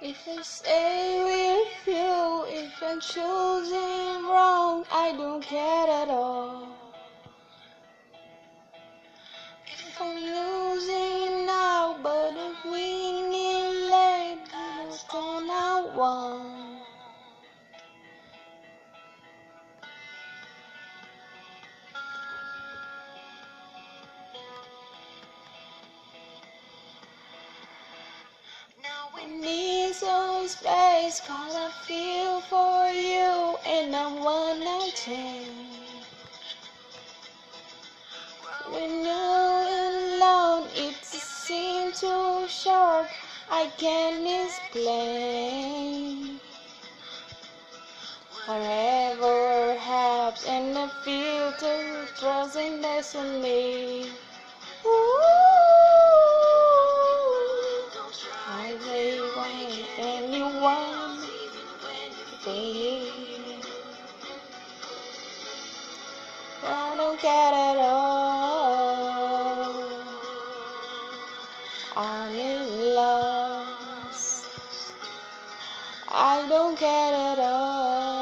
If I stay with you, if I'm choosing wrong, I don't care at all. If I'm losing now, but I'm winning late, that's all I want. Space, cause I feel for you, and I'm one out. When you're alone, it seems too short, I can't explain. Whatever happens, and I feel too trusting that's on me. Ooh, anyone. I don't care at all. I'm in love. I don't care at all.